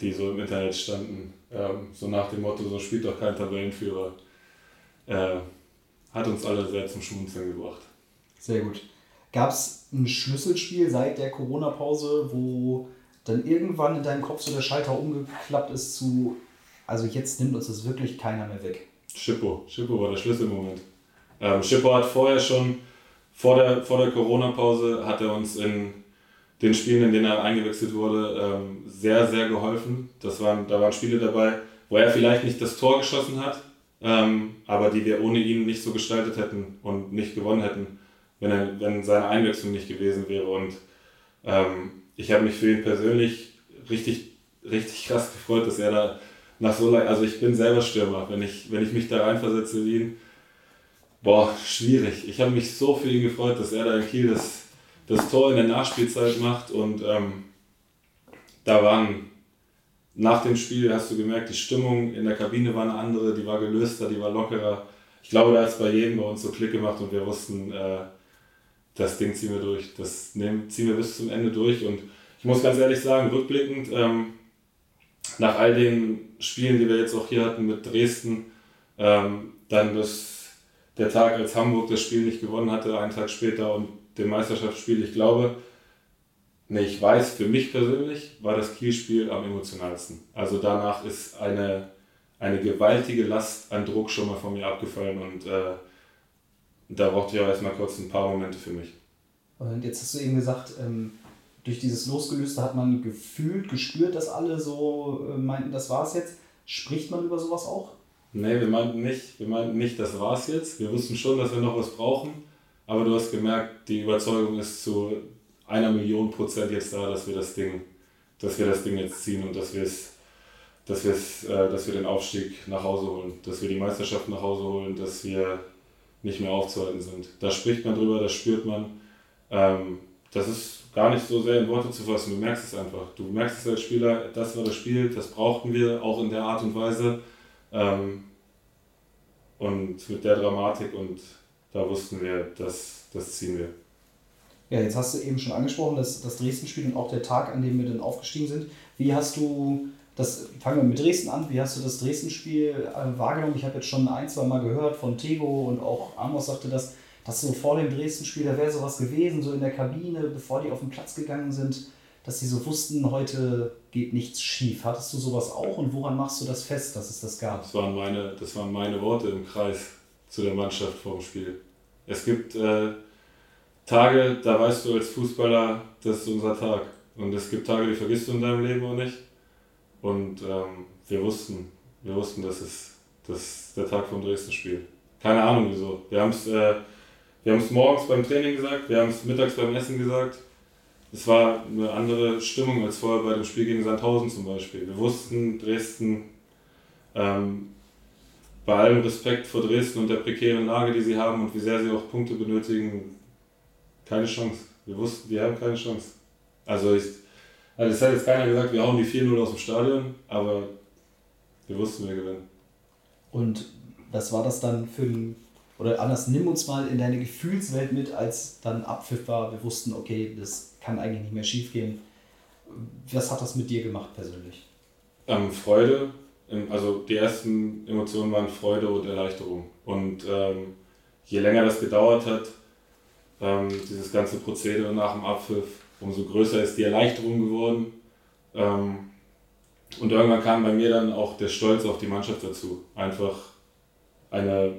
die so im Internet standen. Ähm, so nach dem Motto, so spielt doch kein Tabellenführer. Äh, hat uns alle sehr zum Schmunzeln gebracht. Sehr gut. Gab es ein Schlüsselspiel seit der Corona-Pause, wo dann irgendwann in deinem Kopf so der Schalter umgeklappt ist zu, also jetzt nimmt uns das wirklich keiner mehr weg? Schippo. Schippo war der Schlüsselmoment. Ähm, Schippo hat vorher schon, vor der, vor der Corona-Pause, hat er uns in den Spielen, in denen er eingewechselt wurde, ähm, sehr, sehr geholfen. Das waren, da waren Spiele dabei, wo er vielleicht nicht das Tor geschossen hat, ähm, aber die wir ohne ihn nicht so gestaltet hätten und nicht gewonnen hätten, wenn, er, wenn seine Einwechslung nicht gewesen wäre. Und ähm, ich habe mich für ihn persönlich richtig, richtig krass gefreut, dass er da nach so lange, also ich bin selber Stürmer, wenn ich, wenn ich mich da reinversetze wie ihn, boah, schwierig. Ich habe mich so für ihn gefreut, dass er da in Kiel das, das Tor in der Nachspielzeit macht und ähm, da waren nach dem Spiel, hast du gemerkt, die Stimmung in der Kabine war eine andere, die war gelöster, die war lockerer. Ich glaube, da hat es bei jedem bei uns so Klick gemacht und wir wussten, äh, das Ding ziehen wir durch, das ziehen wir bis zum Ende durch und ich muss ganz ehrlich sagen, rückblickend, ähm, nach all den Spielen, die wir jetzt auch hier hatten mit Dresden, ähm, dann das, der Tag, als Hamburg das Spiel nicht gewonnen hatte, einen Tag später und dem Meisterschaftsspiel, ich glaube, nee, ich weiß, für mich persönlich war das Kielspiel am emotionalsten. Also danach ist eine, eine gewaltige Last an Druck schon mal von mir abgefallen und äh, da brauchte ich auch erstmal kurz ein paar Momente für mich. Und jetzt hast du eben gesagt, ähm, durch dieses Losgelöste hat man gefühlt, gespürt, dass alle so äh, meinten, das war's jetzt. Spricht man über sowas auch? Nee, wir meinten nicht, wir meinten nicht, das war's jetzt. Wir wussten schon, dass wir noch was brauchen, aber du hast gemerkt, die Überzeugung ist zu einer Million Prozent jetzt da, dass wir das Ding, dass wir das Ding jetzt ziehen und dass wir es, dass wir es, äh, dass wir den Aufstieg nach Hause holen, dass wir die Meisterschaft nach Hause holen, dass wir nicht mehr aufzuhalten sind. Da spricht man drüber, das spürt man. Ähm, das ist gar nicht so sehr in Worte zu fassen. Du merkst es einfach. Du merkst es als Spieler, das war das Spiel, das brauchten wir auch in der Art und Weise. Ähm, und mit der Dramatik und da wussten wir, das, das ziehen wir. Ja, jetzt hast du eben schon angesprochen, dass das Dresden-Spiel und auch der Tag, an dem wir dann aufgestiegen sind. Wie hast du das, fangen wir mit Dresden an, wie hast du das Dresden-Spiel äh, wahrgenommen? Ich habe jetzt schon ein, zwei Mal gehört von Tego und auch Amos sagte das, dass so vor dem Dresden-Spiel, da wäre sowas gewesen, so in der Kabine, bevor die auf den Platz gegangen sind, dass sie so wussten, heute geht nichts schief. Hattest du sowas auch und woran machst du das fest, dass es das gab? Das waren meine, das waren meine Worte im Kreis zu der Mannschaft vor dem Spiel. Es gibt äh, Tage, da weißt du als Fußballer, das ist unser Tag. Und es gibt Tage, die vergisst du in deinem Leben auch nicht. Und ähm, wir wussten, wir wussten, dass es das der Tag vom Dresden-Spiel. Keine Ahnung wieso. Wir haben es äh, wir haben es morgens beim Training gesagt, wir haben es mittags beim Essen gesagt. Es war eine andere Stimmung als vorher bei dem Spiel gegen Sandhausen zum Beispiel. Wir wussten, Dresden, ähm, bei allem Respekt vor Dresden und der prekären Lage, die sie haben und wie sehr sie auch Punkte benötigen, keine Chance. Wir wussten, wir haben keine Chance. Also, ich, also es hat jetzt keiner gesagt, wir hauen die 4-0 aus dem Stadion, aber wir wussten, wir gewinnen. Und was war das dann für ein oder anders, nimm uns mal in deine Gefühlswelt mit, als dann Abpfiff war. Wir wussten, okay, das kann eigentlich nicht mehr schief gehen. Was hat das mit dir gemacht persönlich? Ähm, Freude, also die ersten Emotionen waren Freude und Erleichterung. Und ähm, je länger das gedauert hat, ähm, dieses ganze Prozedere nach dem Abpfiff, umso größer ist die Erleichterung geworden. Ähm, und irgendwann kam bei mir dann auch der Stolz auf die Mannschaft dazu. Einfach eine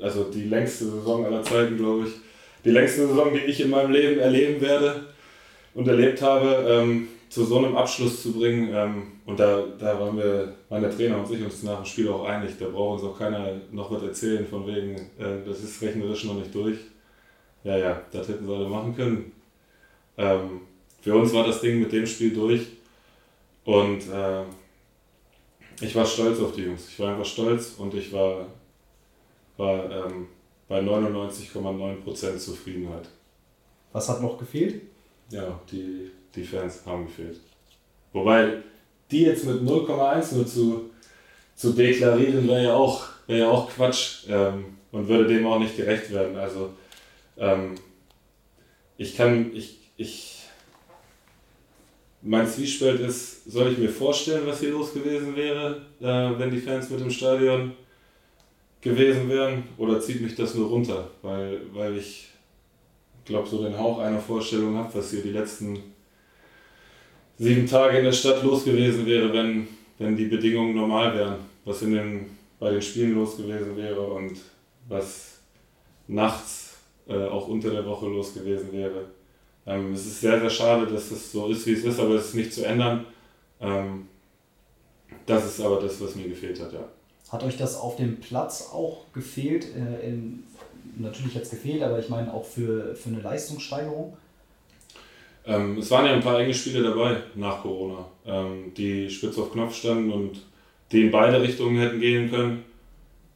also die längste Saison aller Zeiten, glaube ich. Die längste Saison, die ich in meinem Leben erleben werde und erlebt habe, ähm, zu so einem Abschluss zu bringen. Ähm, und da, da waren wir, waren Trainer und ich uns nach dem Spiel auch einig. Da braucht uns auch keiner noch was erzählen, von wegen, äh, das ist rechnerisch noch nicht durch. Ja, ja, das hätten sie alle machen können. Ähm, für uns war das Ding mit dem Spiel durch. Und äh, ich war stolz auf die Jungs. Ich war einfach stolz und ich war war ähm, bei 99,9% Zufriedenheit. Was hat noch gefehlt? Ja, die, die Fans haben gefehlt. Wobei die jetzt mit 0,1 nur zu, zu deklarieren, wäre ja, auch, wär ja auch Quatsch ähm, und würde dem auch nicht gerecht werden. Also ähm, ich kann, ich, ich, mein Zwiespalt ist, soll ich mir vorstellen, was hier los gewesen wäre, äh, wenn die Fans mit dem Stadion gewesen wären, oder zieht mich das nur runter, weil, weil ich glaube, so den Hauch einer Vorstellung habe, was hier die letzten sieben Tage in der Stadt los gewesen wäre, wenn, wenn die Bedingungen normal wären, was in den, bei den Spielen los gewesen wäre und was nachts äh, auch unter der Woche los gewesen wäre. Ähm, es ist sehr, sehr schade, dass es so ist, wie es ist, aber es ist nicht zu ändern. Ähm, das ist aber das, was mir gefehlt hat, ja. Hat euch das auf dem Platz auch gefehlt? Äh, in, natürlich hat es gefehlt, aber ich meine auch für, für eine Leistungssteigerung? Ähm, es waren ja ein paar enge Spiele dabei nach Corona, ähm, die spitz auf Knopf standen und die in beide Richtungen hätten gehen können.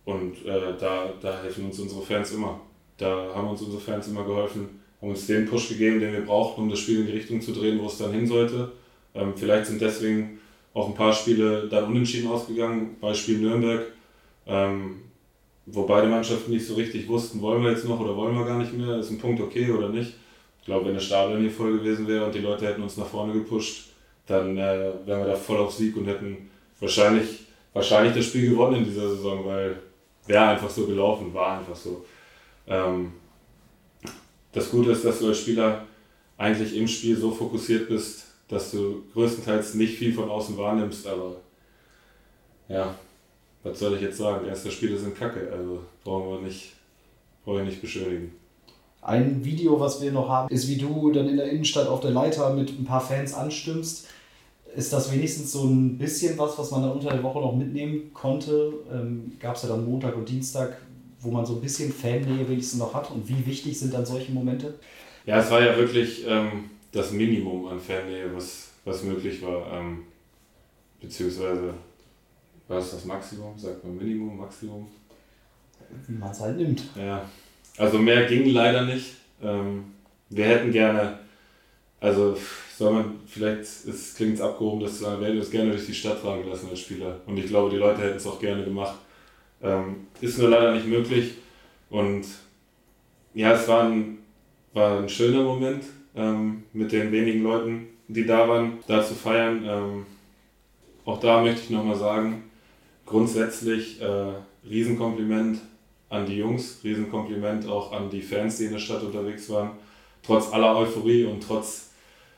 Und äh, da, da helfen uns unsere Fans immer. Da haben uns unsere Fans immer geholfen, haben uns den Push gegeben, den wir brauchten, um das Spiel in die Richtung zu drehen, wo es dann hin sollte. Ähm, vielleicht sind deswegen auch ein paar Spiele dann unentschieden ausgegangen, Beispiel Nürnberg, ähm, wo beide Mannschaften nicht so richtig wussten, wollen wir jetzt noch oder wollen wir gar nicht mehr, ist ein Punkt okay oder nicht. Ich glaube, wenn das Stadion hier voll gewesen wäre und die Leute hätten uns nach vorne gepusht, dann äh, wären wir da voll auf Sieg und hätten wahrscheinlich, wahrscheinlich das Spiel gewonnen in dieser Saison, weil wäre einfach so gelaufen, war einfach so. Ähm, das Gute ist, dass du als Spieler eigentlich im Spiel so fokussiert bist, dass du größtenteils nicht viel von außen wahrnimmst, aber ja, was soll ich jetzt sagen? Erste Spiele sind kacke, also brauchen wir nicht, brauchen wir nicht beschönigen. Ein Video, was wir noch haben, ist, wie du dann in der Innenstadt auf der Leiter mit ein paar Fans anstimmst. Ist das wenigstens so ein bisschen was, was man dann unter der Woche noch mitnehmen konnte? Ähm, Gab es ja dann Montag und Dienstag, wo man so ein bisschen Fannähe wenigstens noch hat. Und wie wichtig sind dann solche Momente? Ja, es war ja wirklich ähm, das Minimum an Fannähe, was, was möglich war. Ähm, beziehungsweise, was ist das Maximum? Sagt man Minimum, Maximum? Wie man es halt nimmt. Ja, also mehr ging leider nicht. Ähm, wir hätten gerne, also soll man, vielleicht klingt es abgehoben, dass wir hätten es gerne durch die Stadt tragen gelassen als Spieler. Und ich glaube, die Leute hätten es auch gerne gemacht. Ähm, ist nur leider nicht möglich. Und ja, es war ein, war ein schöner Moment ähm, mit den wenigen Leuten, die da waren, da zu feiern. Ähm, auch da möchte ich nochmal sagen, grundsätzlich äh, Riesenkompliment an die Jungs, Riesenkompliment auch an die Fans, die in der Stadt unterwegs waren. Trotz aller Euphorie und trotz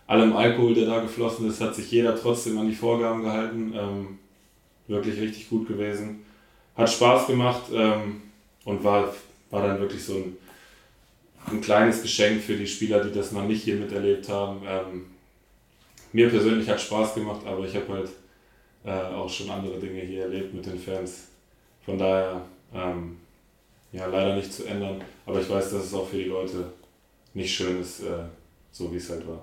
allem Alkohol, der da geflossen ist, hat sich jeder trotzdem an die Vorgaben gehalten. Ähm, wirklich richtig gut gewesen. Hat Spaß gemacht ähm, und war, war dann wirklich so ein, ein kleines Geschenk für die Spieler, die das noch nicht hier miterlebt haben. Ähm, mir persönlich hat Spaß gemacht, aber ich habe halt äh, auch schon andere Dinge hier erlebt mit den Fans. Von daher ähm, ja, leider nicht zu ändern. Aber ich weiß, dass es auch für die Leute nicht schön ist, äh, so wie es halt war.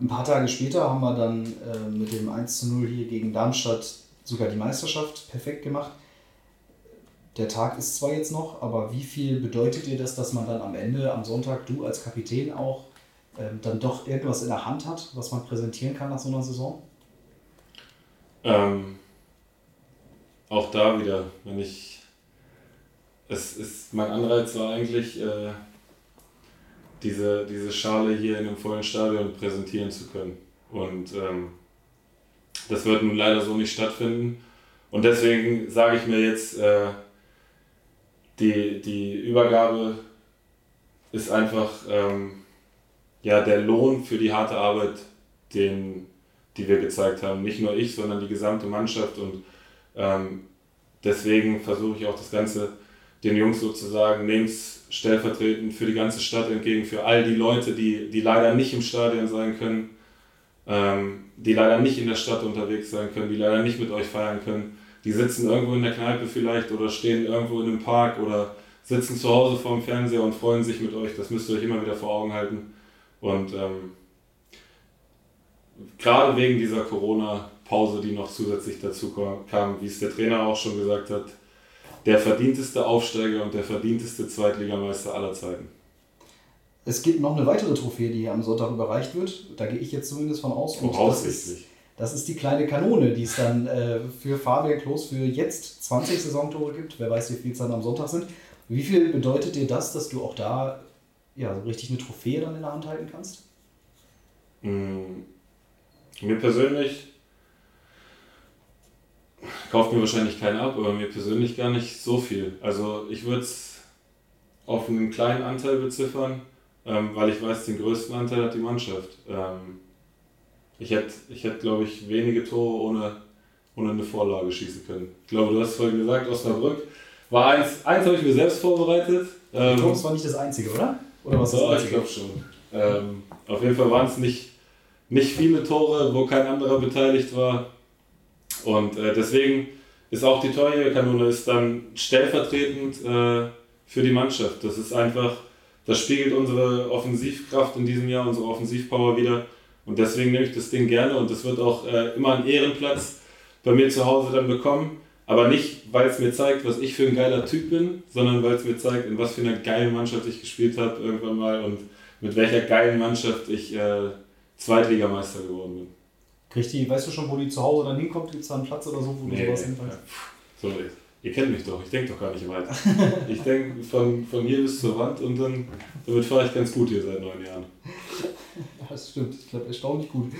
Ein paar Tage später haben wir dann äh, mit dem 1 zu 0 hier gegen Darmstadt sogar die Meisterschaft perfekt gemacht. Der Tag ist zwar jetzt noch, aber wie viel bedeutet dir das, dass man dann am Ende, am Sonntag, du als Kapitän auch, ähm, dann doch irgendwas in der Hand hat, was man präsentieren kann nach so einer Saison? Ähm, auch da wieder, wenn ich es ist, mein Anreiz war eigentlich, äh, diese, diese Schale hier in einem vollen Stadion präsentieren zu können. Und ähm, das wird nun leider so nicht stattfinden. Und deswegen sage ich mir jetzt, äh, die, die Übergabe ist einfach ähm, ja, der Lohn für die harte Arbeit, den, die wir gezeigt haben. Nicht nur ich, sondern die gesamte Mannschaft. Und ähm, deswegen versuche ich auch das Ganze den Jungs sozusagen, nehmt es stellvertretend für die ganze Stadt entgegen, für all die Leute, die, die leider nicht im Stadion sein können, ähm, die leider nicht in der Stadt unterwegs sein können, die leider nicht mit euch feiern können. Die sitzen irgendwo in der Kneipe vielleicht oder stehen irgendwo in einem Park oder sitzen zu Hause vorm Fernseher und freuen sich mit euch. Das müsst ihr euch immer wieder vor Augen halten. Und ähm, gerade wegen dieser Corona-Pause, die noch zusätzlich dazu kam, wie es der Trainer auch schon gesagt hat, der verdienteste Aufsteiger und der verdienteste Zweitligameister aller Zeiten. Es gibt noch eine weitere Trophäe, die hier am Sonntag überreicht wird. Da gehe ich jetzt zumindest von aus. Und das ist, das ist die kleine Kanone, die es dann äh, für Fabian Klos für jetzt 20 Saisontore gibt. Wer weiß, wie viel es dann am Sonntag sind. Wie viel bedeutet dir das, dass du auch da ja, richtig eine Trophäe dann in der Hand halten kannst? Mm, mir persönlich kauft mir wahrscheinlich keinen ab, aber mir persönlich gar nicht so viel. Also ich würde es auf einen kleinen Anteil beziffern, ähm, weil ich weiß, den größten Anteil hat die Mannschaft. Ähm, ich hätte, ich hätte glaube ich, wenige Tore ohne, ohne eine Vorlage schießen können. Ich glaube, du hast vorhin gesagt, Osnabrück war eins, eins habe ich mir selbst vorbereitet. Ähm, Thomas war nicht das einzige, oder? Oder was ja, ich glaube schon. Ähm, auf jeden Fall waren es nicht, nicht viele Tore, wo kein anderer beteiligt war. Und äh, deswegen ist auch die Torjägerkanone ist dann stellvertretend äh, für die Mannschaft. Das ist einfach, das spiegelt unsere Offensivkraft in diesem Jahr, unsere Offensivpower wieder. Und deswegen nehme ich das Ding gerne und das wird auch äh, immer einen Ehrenplatz bei mir zu Hause dann bekommen. Aber nicht, weil es mir zeigt, was ich für ein geiler Typ bin, sondern weil es mir zeigt, in was für einer geilen Mannschaft ich gespielt habe irgendwann mal und mit welcher geilen Mannschaft ich äh, Zweitligameister geworden bin. Richtig, weißt du schon, wo die zu Hause dann hinkommt? Gibt es da einen Platz oder so, wo nee, du sowas hinfällst? So, ihr kennt mich doch, ich denke doch gar nicht weit. ich denke von, von hier bis zur Wand und dann damit fahre ich ganz gut hier seit neun Jahren. Ja, das stimmt, ich glaube erstaunlich gut.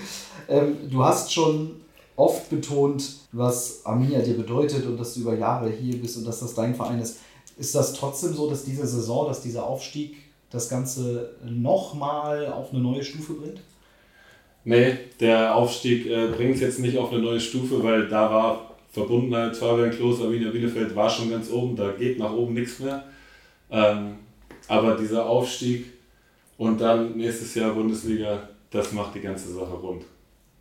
Ähm, du hast schon oft betont, was Arminia dir bedeutet und dass du über Jahre hier bist und dass das dein Verein ist. Ist das trotzdem so, dass diese Saison, dass dieser Aufstieg das Ganze nochmal auf eine neue Stufe bringt? Nee, der Aufstieg äh, bringt es jetzt nicht auf eine neue Stufe, weil da war Verbundenheit, Fabian Klos, Arminia Bielefeld war schon ganz oben, da geht nach oben nichts mehr. Ähm, aber dieser Aufstieg und dann nächstes Jahr Bundesliga, das macht die ganze Sache rund.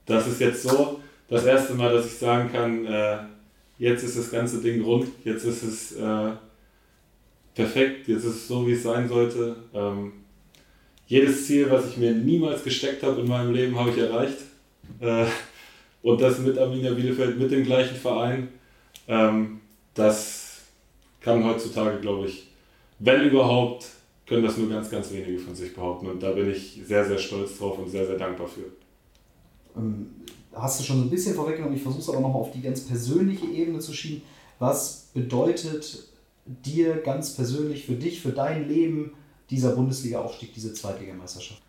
Das ist jetzt so, das erste Mal, dass ich sagen kann, äh, jetzt ist das ganze Ding rund, jetzt ist es äh, perfekt, jetzt ist es so, wie es sein sollte. Ähm, jedes Ziel, was ich mir niemals gesteckt habe in meinem Leben, habe ich erreicht. Äh, und das mit Arminia Bielefeld, mit dem gleichen Verein. Ähm, das kann heutzutage, glaube ich, wenn überhaupt, können das nur ganz, ganz wenige von sich behaupten. Und da bin ich sehr, sehr stolz drauf und sehr, sehr dankbar für. Ähm, hast du schon ein bisschen vorweggenommen, ich versuche es aber nochmal auf die ganz persönliche Ebene zu schieben. Was bedeutet dir ganz persönlich, für dich, für dein Leben dieser Bundesliga-Aufstieg, diese Zweitligameisterschaft?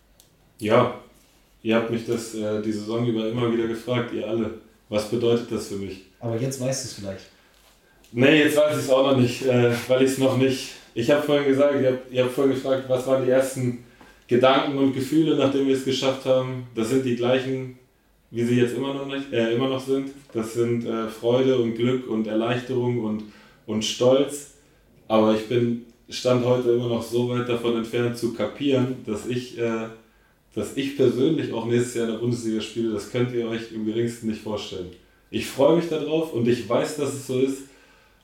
Ja, ihr habt mich das äh, die Saison über immer wieder gefragt, ihr alle. Was bedeutet das für mich? Aber jetzt weißt du es vielleicht. Nee, jetzt weiß ich es auch noch nicht, äh, weil ich es noch nicht. Ich habe vorhin gesagt, ihr habt, ihr habt vorhin gefragt, was waren die ersten Gedanken und Gefühle, nachdem wir es geschafft haben. Das sind die gleichen wie sie jetzt immer noch, nicht, äh, immer noch sind. Das sind äh, Freude und Glück und Erleichterung und, und Stolz. Aber ich bin stand heute immer noch so weit davon entfernt zu kapieren, dass ich, äh, dass ich persönlich auch nächstes Jahr in der Bundesliga spiele. Das könnt ihr euch im geringsten nicht vorstellen. Ich freue mich darauf und ich weiß, dass es so ist.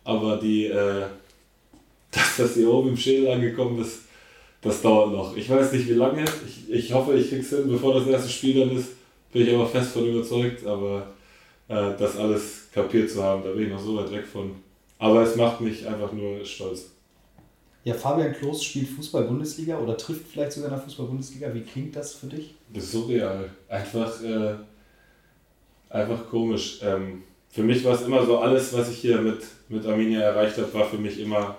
Aber die, äh, dass das hier oben im Schädel angekommen ist, das dauert noch. Ich weiß nicht wie lange. Ich, ich hoffe, ich krieg's hin, bevor das erste Spiel dann ist bin ich aber fest von überzeugt, aber äh, das alles kapiert zu haben, da bin ich noch so weit weg von. Aber es macht mich einfach nur stolz. Ja, Fabian Klos spielt Fußball-Bundesliga oder trifft vielleicht sogar in der Fußball-Bundesliga. Wie klingt das für dich? Das ist surreal. Einfach, äh, einfach komisch. Ähm, für mich war es immer so, alles, was ich hier mit, mit Arminia erreicht habe, war für mich immer,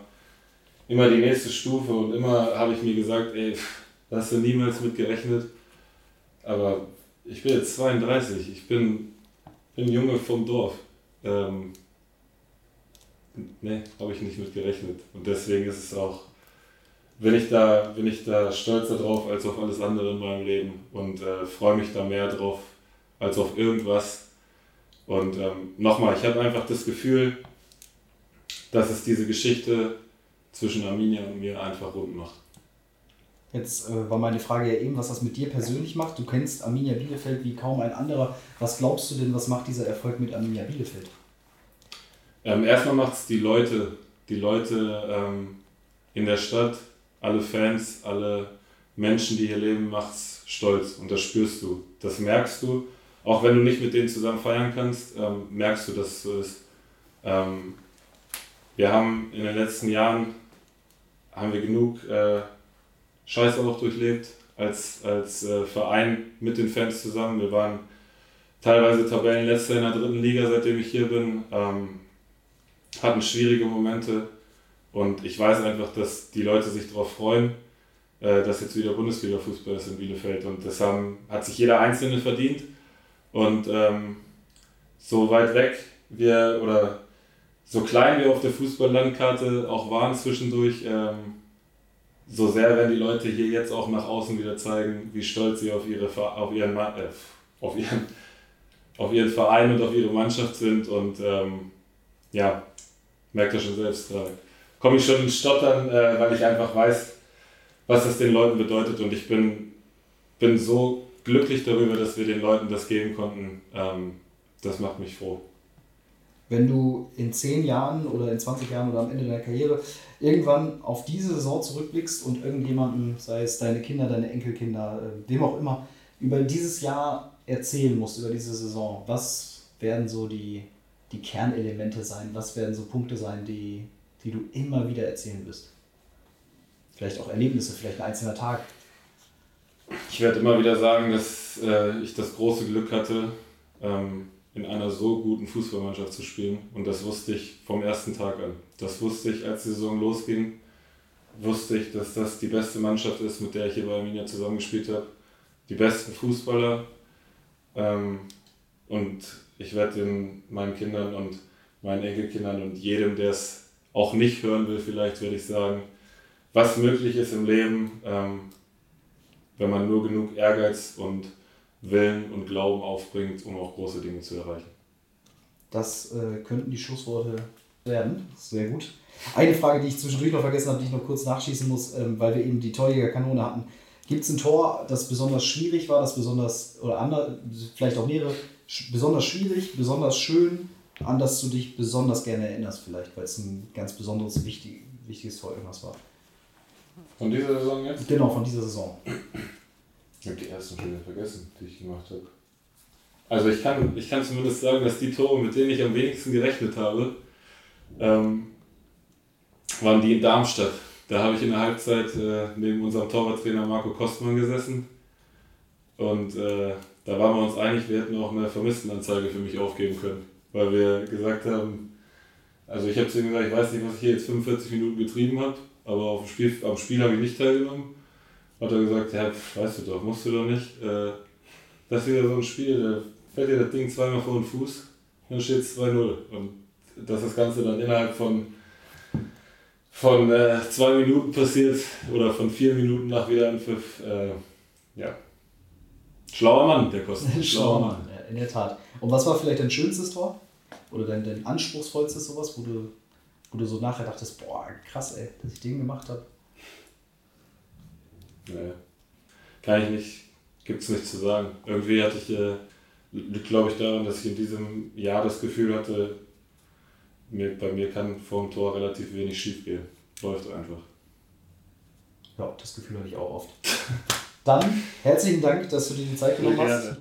immer die nächste Stufe und immer habe ich mir gesagt, ey, da hast du niemals mit gerechnet. Aber ich bin jetzt 32, ich bin, bin Junge vom Dorf. Ähm, ne, habe ich nicht mit gerechnet. Und deswegen ist es auch, bin ich da, bin ich da stolzer drauf als auf alles andere in meinem Leben und äh, freue mich da mehr drauf als auf irgendwas. Und ähm, nochmal, ich habe einfach das Gefühl, dass es diese Geschichte zwischen Arminia und mir einfach rund macht. Jetzt äh, war meine Frage ja eben, was das mit dir persönlich macht. Du kennst Arminia Bielefeld wie kaum ein anderer. Was glaubst du denn, was macht dieser Erfolg mit Arminia Bielefeld? Ähm, erstmal macht es die Leute, die Leute ähm, in der Stadt, alle Fans, alle Menschen, die hier leben, macht es stolz und das spürst du. Das merkst du. Auch wenn du nicht mit denen zusammen feiern kannst, ähm, merkst du, dass es so ist. Ähm, wir haben in den letzten Jahren haben wir genug äh, Scheiße auch durchlebt als, als äh, Verein mit den Fans zusammen. Wir waren teilweise Tabellenletzter in der dritten Liga, seitdem ich hier bin. Ähm, hatten schwierige Momente. Und ich weiß einfach, dass die Leute sich darauf freuen, äh, dass jetzt wieder Bundesliga-Fußball ist in Bielefeld. Und das haben, hat sich jeder Einzelne verdient. Und ähm, so weit weg wir oder so klein wir auf der Fußballlandkarte auch waren zwischendurch, ähm, so sehr werden die Leute hier jetzt auch nach außen wieder zeigen, wie stolz sie auf, ihre, auf, ihren, äh, auf, ihren, auf ihren Verein und auf ihre Mannschaft sind. Und ähm, ja, merkt ihr schon selbst gerade. Komme ich schon ins Stottern, äh, weil ich einfach weiß, was das den Leuten bedeutet und ich bin, bin so glücklich darüber, dass wir den Leuten das geben konnten. Ähm, das macht mich froh wenn du in 10 Jahren oder in 20 Jahren oder am Ende deiner Karriere irgendwann auf diese Saison zurückblickst und irgendjemanden, sei es deine Kinder, deine Enkelkinder, äh, wem auch immer, über dieses Jahr erzählen musst, über diese Saison, was werden so die, die Kernelemente sein? Was werden so Punkte sein, die, die du immer wieder erzählen wirst? Vielleicht auch Erlebnisse, vielleicht ein einzelner Tag. Ich werde immer wieder sagen, dass äh, ich das große Glück hatte, ähm, in einer so guten Fußballmannschaft zu spielen. Und das wusste ich vom ersten Tag an. Das wusste ich, als die Saison losging. Wusste ich, dass das die beste Mannschaft ist, mit der ich hier bei Arminia zusammengespielt habe. Die besten Fußballer. Ähm, und ich werde meinen Kindern und meinen Enkelkindern und jedem, der es auch nicht hören will, vielleicht werde ich sagen, was möglich ist im Leben, ähm, wenn man nur genug Ehrgeiz und Willen und Glauben aufbringt, um auch große Dinge zu erreichen. Das äh, könnten die Schlussworte werden. Sehr gut. Eine Frage, die ich zwischendurch noch vergessen habe, die ich noch kurz nachschießen muss, ähm, weil wir eben die Torjägerkanone hatten. Gibt es ein Tor, das besonders schwierig war, das besonders, oder andere, vielleicht auch mehrere, besonders schwierig, besonders schön, an das du dich besonders gerne erinnerst, vielleicht, weil es ein ganz besonderes, wichtig, wichtiges Tor irgendwas war? Von dieser Saison jetzt? Genau, von dieser Saison. Ich habe die ersten Spiele vergessen, die ich gemacht habe. Also ich kann, ich kann zumindest sagen, dass die Tore, mit denen ich am wenigsten gerechnet habe, ähm, waren die in Darmstadt. Da habe ich in der Halbzeit äh, neben unserem Torwarttrainer Marco Kostmann gesessen. Und äh, da waren wir uns einig, wir hätten auch eine Vermisstenanzeige für mich aufgeben können. Weil wir gesagt haben, also ich habe zu ihm gesagt, ich weiß nicht, was ich hier jetzt 45 Minuten getrieben habe, aber auf dem Spiel, am Spiel habe ich nicht teilgenommen hat er gesagt, ja, weißt du doch, musst du doch nicht. Äh, das ist wieder so ein Spiel, da fällt dir das Ding zweimal vor den Fuß, dann steht es 2-0. Und dass das Ganze dann innerhalb von, von äh, zwei Minuten passiert oder von vier Minuten nach Wiederanpfiff, äh, ja. Schlauer Mann, der kostet. Schlauer Mann, in der Tat. Und was war vielleicht dein schönstes Tor? Oder dein, dein anspruchsvollstes sowas, wo du, wo du so nachher dachtest, boah, krass, ey, dass ich den gemacht habe? Nee. Kann ich nicht, gibt es nicht zu sagen. Irgendwie hatte ich, äh, glaube ich, daran, dass ich in diesem Jahr das Gefühl hatte, mir, bei mir kann vor dem Tor relativ wenig schief gehen. Läuft einfach. Ja, das Gefühl hatte ich auch oft. Dann herzlichen Dank, dass du dir die Zeit genommen hast.